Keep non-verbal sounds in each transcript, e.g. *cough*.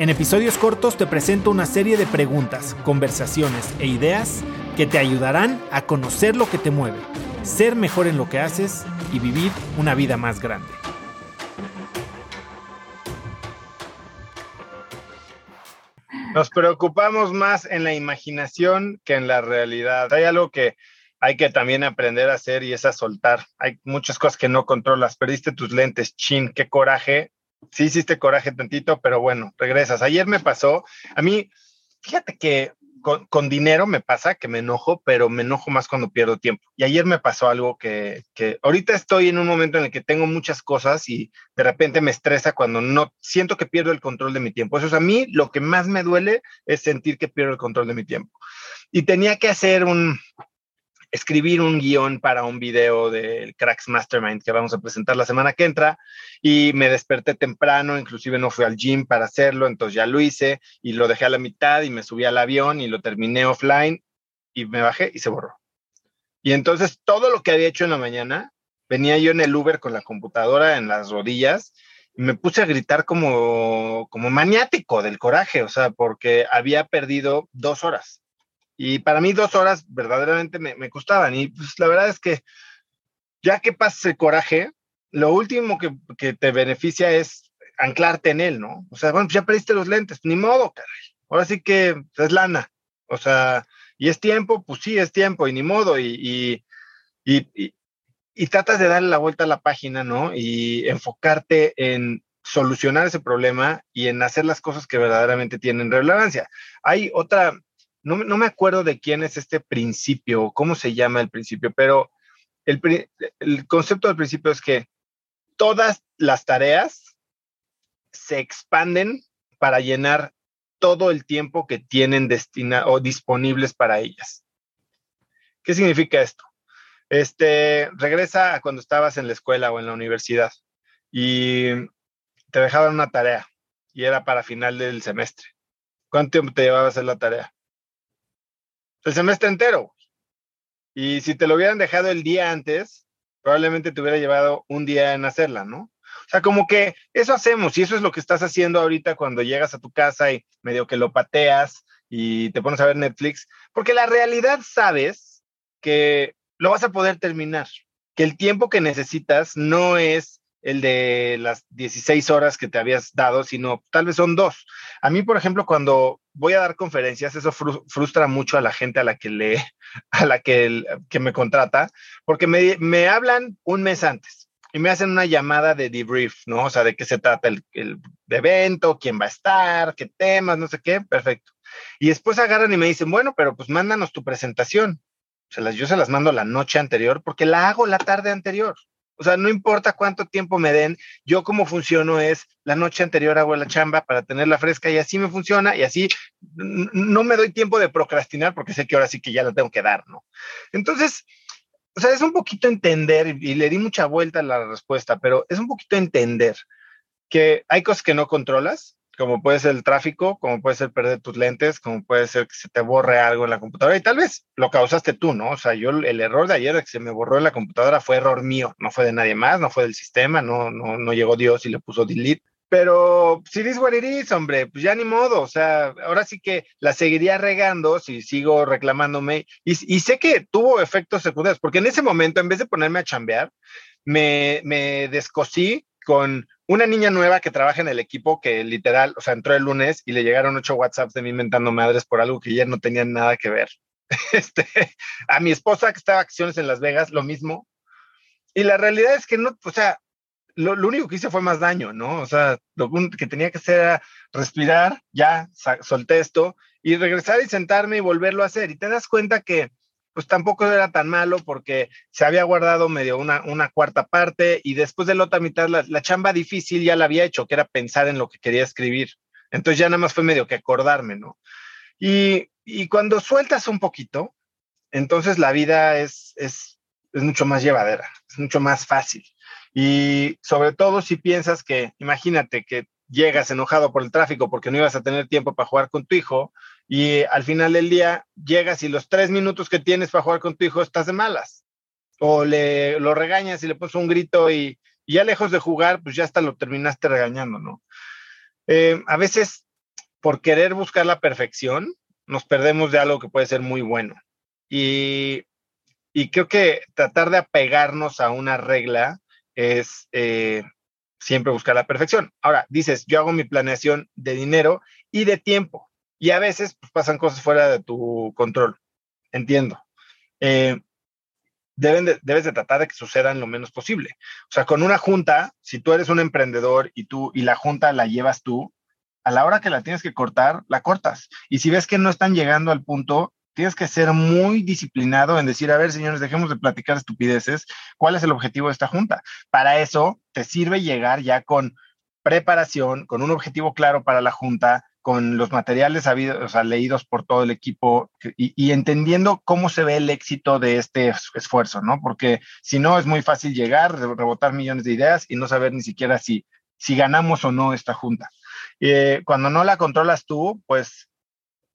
En episodios cortos te presento una serie de preguntas, conversaciones e ideas que te ayudarán a conocer lo que te mueve, ser mejor en lo que haces y vivir una vida más grande. Nos preocupamos más en la imaginación que en la realidad. Hay algo que hay que también aprender a hacer y es a soltar. Hay muchas cosas que no controlas. Perdiste tus lentes, chin, qué coraje. Sí hiciste coraje tantito, pero bueno, regresas. Ayer me pasó, a mí, fíjate que con, dinero me pasa que me enojo, pero me enojo más cuando pierdo tiempo. Y ayer me pasó algo que, que ahorita estoy en un momento en el que tengo muchas cosas y de repente me estresa cuando no siento que pierdo el control de mi tiempo. Eso es a mí lo que más me duele es sentir que pierdo el control de mi tiempo. Y tenía que hacer un, escribir un guion para un video del Cracks Mastermind que vamos a presentar la semana que entra y me desperté temprano, inclusive no fui al gym para hacerlo, entonces ya lo hice y lo dejé a la mitad y me subí al avión y lo terminé offline y me bajé y se borró. Y entonces todo lo que había hecho en la mañana, venía yo en el Uber con la computadora en las rodillas y me puse a gritar como, como maniático del coraje, o sea, porque había perdido dos horas y para mí dos horas verdaderamente me, me costaban. Y pues la verdad es que ya que pasas el coraje, lo último que, que, te beneficia es anclarte en él, ¿no? O sea, bueno, pues ya perdiste los lentes, ni modo, caray. Ahora sí que es lana. O sea, y es tiempo, pues sí, es tiempo, y ni modo. Y, y, y, y tratas de darle la vuelta a la página, ¿no? Y enfocarte en solucionar ese problema y en hacer las cosas que verdaderamente tienen relevancia. Hay otra, no, me acuerdo de quién es este principio, cómo se llama el principio, pero el, concepto del principio es que todas las tareas se expanden para llenar todo el tiempo que tienen destina o disponibles para ellas. ¿Qué significa esto? Este, regresa a cuando estabas en la escuela o en la universidad y te dejaban una tarea y era para final del semestre. ¿Cuánto tiempo te llevaba a hacer la tarea? El semestre entero. Y si te lo hubieran dejado el día antes, probablemente te hubiera llevado un día en hacerla, ¿no? O sea, como que eso hacemos y eso es lo que estás haciendo ahorita cuando llegas a tu casa y medio que lo pateas y te pones a ver Netflix, porque la realidad sabes que lo vas a poder terminar, que el tiempo que necesitas no es el de las 16 horas que te habías dado, sino tal vez son dos. A mí, por ejemplo, cuando voy a dar conferencias, eso frustra mucho a la gente a la que le, *laughs* a la que, que me contrata, porque me, me, hablan un mes antes y me hacen una llamada de debrief, ¿no? O sea, de qué se trata el, el evento, quién va a estar, qué temas, no sé qué, perfecto. Y después agarran y me dicen, bueno, pero pues mándanos tu presentación. Se las, yo se las mando la noche anterior porque la hago la tarde anterior. O sea, no importa cuánto tiempo me den, yo como funciono es la noche anterior hago la chamba para tenerla fresca y así me funciona y así no me doy tiempo de procrastinar porque sé que ahora sí que ya la tengo que dar, ¿no? Entonces, o sea, es un poquito entender y le di mucha vuelta a la respuesta, pero es un poquito entender que hay cosas que no controlas como puede ser el tráfico, como puede ser perder tus lentes, como puede ser que se te borre algo en la computadora y tal vez lo causaste tú, ¿no? O sea, yo el error de ayer que se me borró en la computadora fue error mío, no fue de nadie más, no fue del sistema, no, no, no llegó Dios y le puso delete. Pero si dices what it hombre, pues ya ni modo, o sea, ahora sí que la seguiría regando si sigo reclamándome y, y sé que tuvo efectos secundarios, porque en ese momento, en vez de ponerme a chambear, me, me descosí con una niña nueva que trabaja en el equipo que literal, o sea, entró el lunes y le llegaron ocho WhatsApps de mí inventando madres por algo que ya no tenía nada que ver. *laughs* Este, a mi esposa que estaba acciones en Las Vegas, lo mismo. Y la realidad es que no, o sea, lo, único que hice fue más daño, ¿no? O sea, lo que tenía que hacer era respirar, ya solté esto y regresar y sentarme y volverlo a hacer. Y te das cuenta que pues tampoco era tan malo porque se había guardado medio una, una cuarta parte y después de la otra mitad la, chamba difícil ya la había hecho, que era pensar en lo que quería escribir. Entonces ya nada más fue medio que acordarme, ¿no? Y, y cuando sueltas un poquito, entonces la vida es, es es mucho más llevadera, es mucho más fácil. Y sobre todo si piensas que, imagínate que llegas enojado por el tráfico porque no ibas a tener tiempo para jugar con tu hijo y al final del día llegas y los tres minutos que tienes para jugar con tu hijo estás de malas. O le, lo regañas y le pones un grito y, ya lejos de jugar, pues ya hasta lo terminaste regañando, ¿no? Eh, a veces, por querer buscar la perfección, nos perdemos de algo que puede ser muy bueno. Y, creo que tratar de apegarnos a una regla es eh, siempre buscar la perfección. Ahora, dices, yo hago mi planeación de dinero y de tiempo. Y a veces pues, pasan cosas fuera de tu control. Entiendo. Eh, deben debes de tratar de que sucedan lo menos posible. O sea, con una junta, si tú eres un emprendedor y tú y la junta la llevas tú, a la hora que la tienes que cortar, la cortas. Y si ves que no están llegando al punto, tienes que ser muy disciplinado en decir, a ver, señores, dejemos de platicar estupideces, ¿cuál es el objetivo de esta junta? Para eso te sirve llegar ya con preparación, con un objetivo claro para la junta, con los materiales habidos, o sea, leídos por todo el equipo y, entendiendo cómo se ve el éxito de este esfuerzo, ¿no? Porque si no, es muy fácil llegar, rebotar millones de ideas y no saber ni siquiera si, si ganamos o no esta junta. Eh, cuando no la controlas tú, pues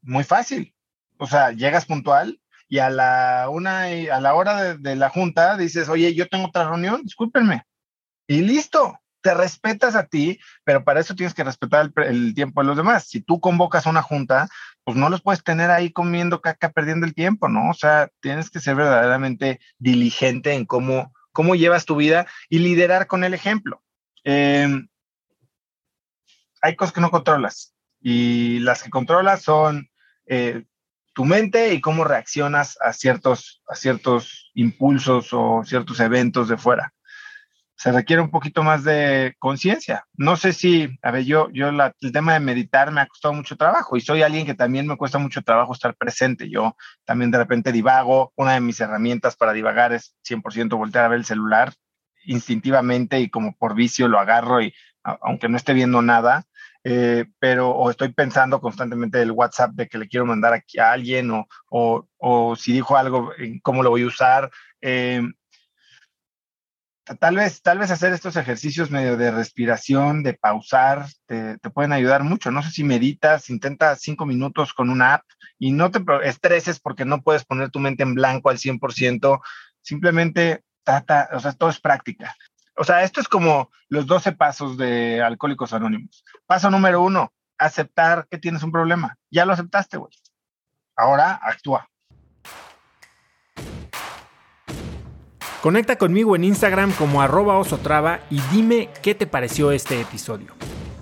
muy fácil. O sea, llegas puntual y a la una a la hora de, la junta dices, oye, yo tengo otra reunión, discúlpenme. Y listo, te respetas a ti, pero para eso tienes que respetar el, tiempo de los demás. Si tú convocas una junta, pues no los puedes tener ahí comiendo caca, perdiendo el tiempo, ¿no? O sea, tienes que ser verdaderamente diligente en cómo, cómo llevas tu vida y liderar con el ejemplo. Eh, hay cosas que no controlas y las que controlas son eh, tu mente y cómo reaccionas a ciertos, a ciertos impulsos o ciertos eventos de fuera. Se requiere un poquito más de conciencia. No sé si, a ver, yo, yo el tema de meditar me ha costado mucho trabajo y soy alguien que también me cuesta mucho trabajo estar presente. Yo también de repente divago. Una de mis herramientas para divagar es 100% voltear a ver el celular instintivamente y como por vicio lo agarro y aunque no esté viendo nada, eh, pero o estoy pensando constantemente el WhatsApp de que le quiero mandar aquí a alguien o, o, si dijo algo, cómo lo voy a usar. Eh, tal vez, tal vez hacer estos ejercicios medio de respiración, de pausar, te, te, pueden ayudar mucho. No sé si meditas, intenta cinco minutos con una app y no te estreses porque no puedes poner tu mente en blanco al 100%. Simplemente trata, o sea, todo es práctica. O sea, esto es como los 12 pasos de Alcohólicos Anónimos. Paso número uno, aceptar que tienes un problema. Ya lo aceptaste, güey. Ahora actúa. Conecta conmigo en Instagram como arroba osotrava y dime qué te pareció este episodio.